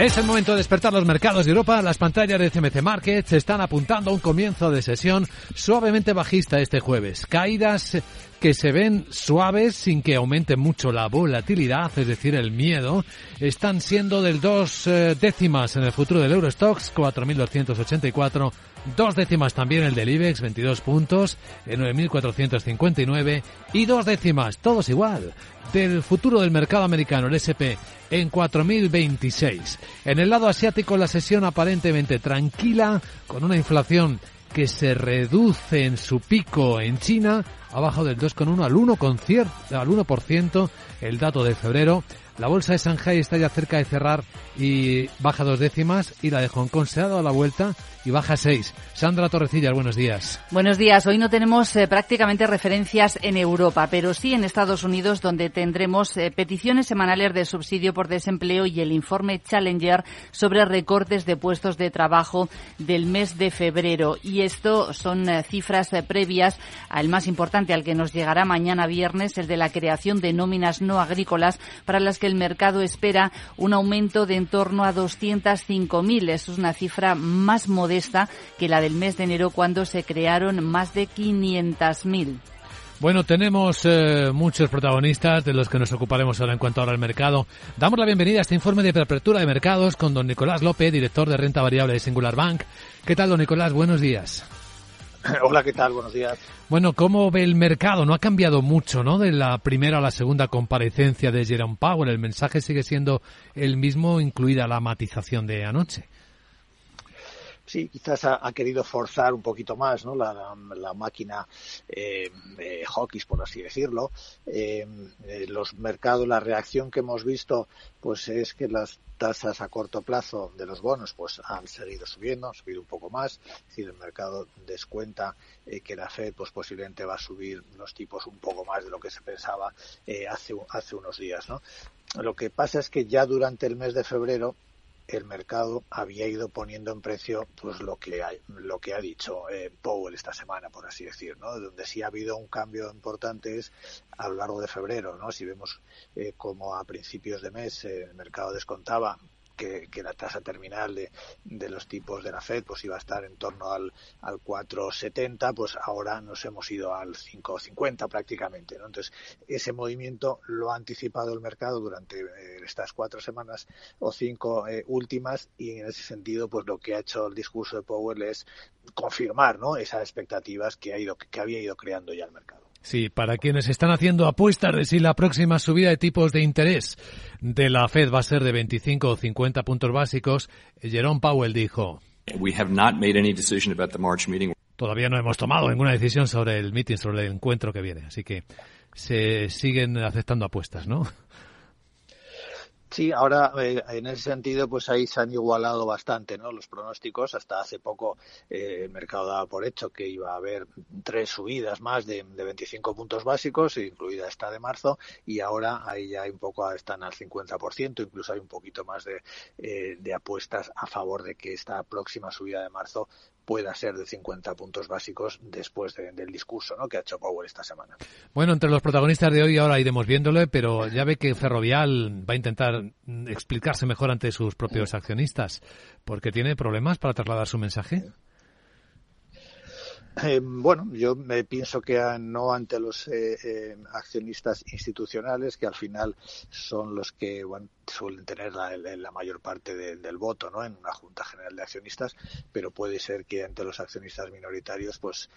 Es el momento de despertar los mercados de Europa. Las pantallas de CMC Markets están apuntando a un comienzo de sesión suavemente bajista este jueves. Caídas que se ven suaves sin que aumente mucho la volatilidad, es decir, el miedo, están siendo del dos eh, décimas en el futuro del Eurostox, 4.284, dos décimas también el del IBEX, 22 puntos, en 9.459, y dos décimas, todos igual, del futuro del mercado americano, el SP, en 4.026. En el lado asiático la sesión aparentemente tranquila, con una inflación que se reduce en su pico en China, abajo del 2,1 al 1%, al 1% el dato de febrero. La bolsa de Shanghai está ya cerca de cerrar y baja dos décimas y la de Hong Kong se ha dado la vuelta y baja seis. Sandra Torrecilla, buenos días. Buenos días. Hoy no tenemos eh, prácticamente referencias en Europa, pero sí en Estados Unidos, donde tendremos eh, peticiones semanales de subsidio por desempleo y el informe Challenger sobre recortes de puestos de trabajo del mes de febrero. Y esto son eh, cifras previas al más importante, al que nos llegará mañana viernes, el de la creación de nóminas no agrícolas, para las que el mercado espera un aumento de en torno a 205.000. Es una cifra más modesta que la del mes de enero cuando se crearon más de 500.000. Bueno, tenemos eh, muchos protagonistas de los que nos ocuparemos ahora en cuanto ahora al mercado. Damos la bienvenida a este informe de apertura de mercados con don Nicolás López, director de renta variable de Singular Bank. ¿Qué tal, don Nicolás? Buenos días. Hola, ¿qué tal? Buenos días. Bueno, ¿cómo ve el mercado? No ha cambiado mucho, ¿no? De la primera a la segunda comparecencia de Jerome Powell. El mensaje sigue siendo el mismo, incluida la matización de anoche. Sí, quizás ha, querido forzar un poquito más ¿no? la, máquina eh, hockey, por así decirlo. Eh, eh, los mercados, la reacción que hemos visto, pues es que las tasas a corto plazo de los bonos pues han seguido subiendo, han subido un poco más, es decir, el mercado descuenta que la Fed pues posiblemente va a subir los tipos un poco más de lo que se pensaba hace, hace unos días, ¿no? Lo que pasa es que ya durante el mes de febrero el mercado había ido poniendo en precio pues lo que ha, lo que ha dicho eh, Powell esta semana, por así decir, ¿no? Donde sí ha habido un cambio importante es a lo largo de febrero, ¿no? Si vemos eh, como a principios de mes eh, el mercado descontaba que, la tasa terminal de, de, los tipos de la Fed pues iba a estar en torno al, al 4,70, pues ahora nos hemos ido al 5,50 prácticamente. ¿no? Entonces, ese movimiento lo ha anticipado el mercado durante eh, estas cuatro semanas o cinco eh, últimas y en ese sentido, pues lo que ha hecho el discurso de Powell es confirmar ¿no? esas expectativas que, ha ido, que había ido creando ya el mercado. Sí, para quienes están haciendo apuestas de si la próxima subida de tipos de interés de la Fed va a ser de 25 o 50 puntos básicos, Jerome Powell dijo. Todavía no hemos tomado ninguna decisión sobre el meeting, sobre el encuentro que viene, así que se siguen aceptando apuestas, ¿no? Sí, ahora eh, en ese sentido, pues ahí se han igualado bastante, ¿no? Los pronósticos. Hasta hace poco eh, el mercado daba por hecho que iba a haber tres subidas más de, de 25 puntos básicos, incluida esta de marzo, y ahora ahí ya un poco están al 50%, incluso hay un poquito más de, eh, de apuestas a favor de que esta próxima subida de marzo pueda ser de 50 puntos básicos después del discurso ¿no? que ha hecho Powell esta semana. Bueno, entre los protagonistas de hoy ahora iremos viéndole, pero ya ve que Ferrovial va a intentar explicarse mejor ante sus propios accionistas, porque tiene problemas para trasladar su mensaje. Eh, bueno, yo me pienso que no ante los eh, eh, accionistas institucionales, que al final son los que suelen tener la, mayor parte del voto ¿no? en una Junta General de Accionistas, pero puede ser que ante los accionistas minoritarios pues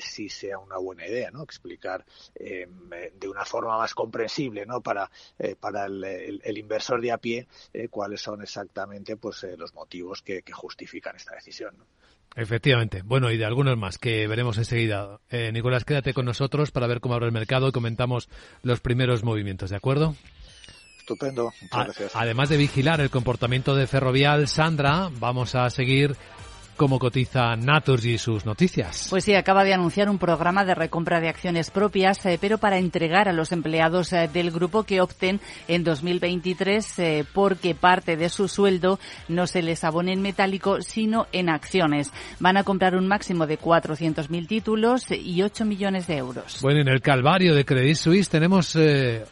sí sea una buena idea ¿no? explicar de una forma más comprensible ¿no? para, para el, inversor de a pie cuáles son exactamente pues los motivos que, justifican esta decisión. Efectivamente. Bueno, y de algunos más que veremos enseguida. Eh, Nicolás, quédate con nosotros para ver cómo abre el mercado y comentamos los primeros movimientos, ¿de acuerdo? Estupendo. Muchas gracias. Además de vigilar el comportamiento de Ferrovial, Sandra, vamos a seguir cómo cotiza Naturgy sus noticias. Pues sí, acaba de anunciar un programa de recompra de acciones propias, eh, pero para entregar a los empleados eh, del grupo que opten en 2023 eh, porque parte de su sueldo no se les abone en metálico, sino en acciones. Van a comprar un máximo de 400.000 títulos y 8 millones de euros. Bueno, en el calvario de Credit Suisse tenemos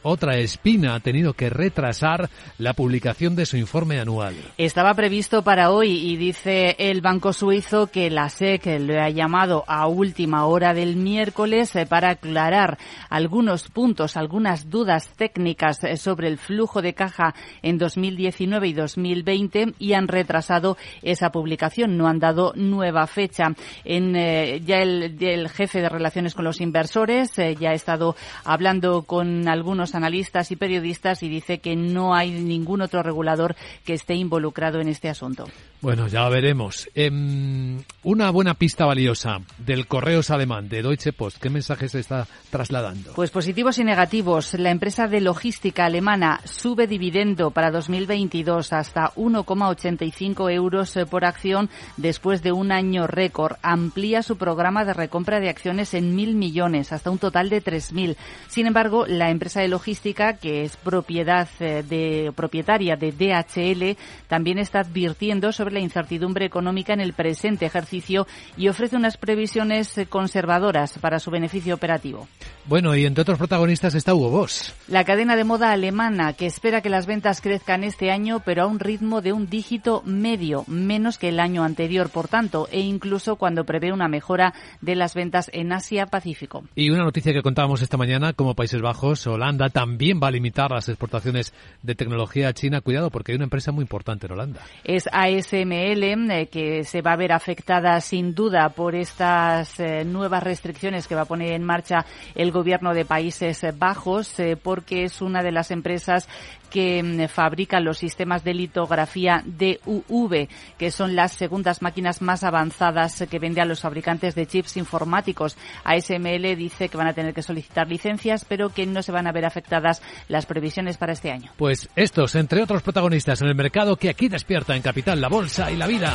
otra espina. Ha tenido que retrasar la publicación de su informe anual. Estaba previsto para hoy y dice el Banco Suizo que la SEC le ha llamado a última hora del miércoles eh, para aclarar algunos puntos, algunas dudas técnicas eh, sobre el flujo de caja en 2019 y 2020 y han retrasado esa publicación. No han dado nueva fecha. En, eh, ya el, jefe de relaciones con los inversores ya ha estado hablando con algunos analistas y periodistas y dice que no hay ningún otro regulador que esté involucrado en este asunto. Bueno, ya veremos. Em, una buena pista valiosa del Correos alemán de Deutsche Post. ¿Qué mensaje se está trasladando? Pues positivos y negativos. La empresa de logística alemana sube dividendo para 2022 hasta 1,85 euros eh, por acción después de un año récord. Amplía su programa de recompra de acciones en mil millones, hasta un total de 3.000. Sin embargo, la empresa de logística, que es propiedad eh, de propietaria de DHL, también está advirtiendo sobre la incertidumbre económica en el presente ejercicio y ofrece unas previsiones conservadoras para su beneficio operativo. Bueno, y entre otros protagonistas está Hugo Boss. La cadena de moda alemana que espera que las ventas crezcan este año, pero a un ritmo de un dígito medio, menos que el año anterior, por tanto, e incluso cuando prevé una mejora de las ventas en Asia-Pacífico. Y una noticia que contábamos esta mañana, como Países Bajos, Holanda también va a limitar las exportaciones de tecnología a China. Cuidado, porque hay una empresa muy importante en Holanda. Es ASML, eh, que se va a ver afectada sin duda por estas eh, nuevas restricciones que va a poner en marcha el gobierno de Países Bajos, eh, porque es una de las empresas que mm, fabrica los sistemas de litografía DUV, que son las segundas máquinas más avanzadas que vende a los fabricantes de chips informáticos. ASML dice que van a tener que solicitar licencias, pero que no se van a ver afectadas las previsiones para este año. Pues estos, entre otros protagonistas en el mercado que aquí despierta en Capital, la Bolsa y la Vida.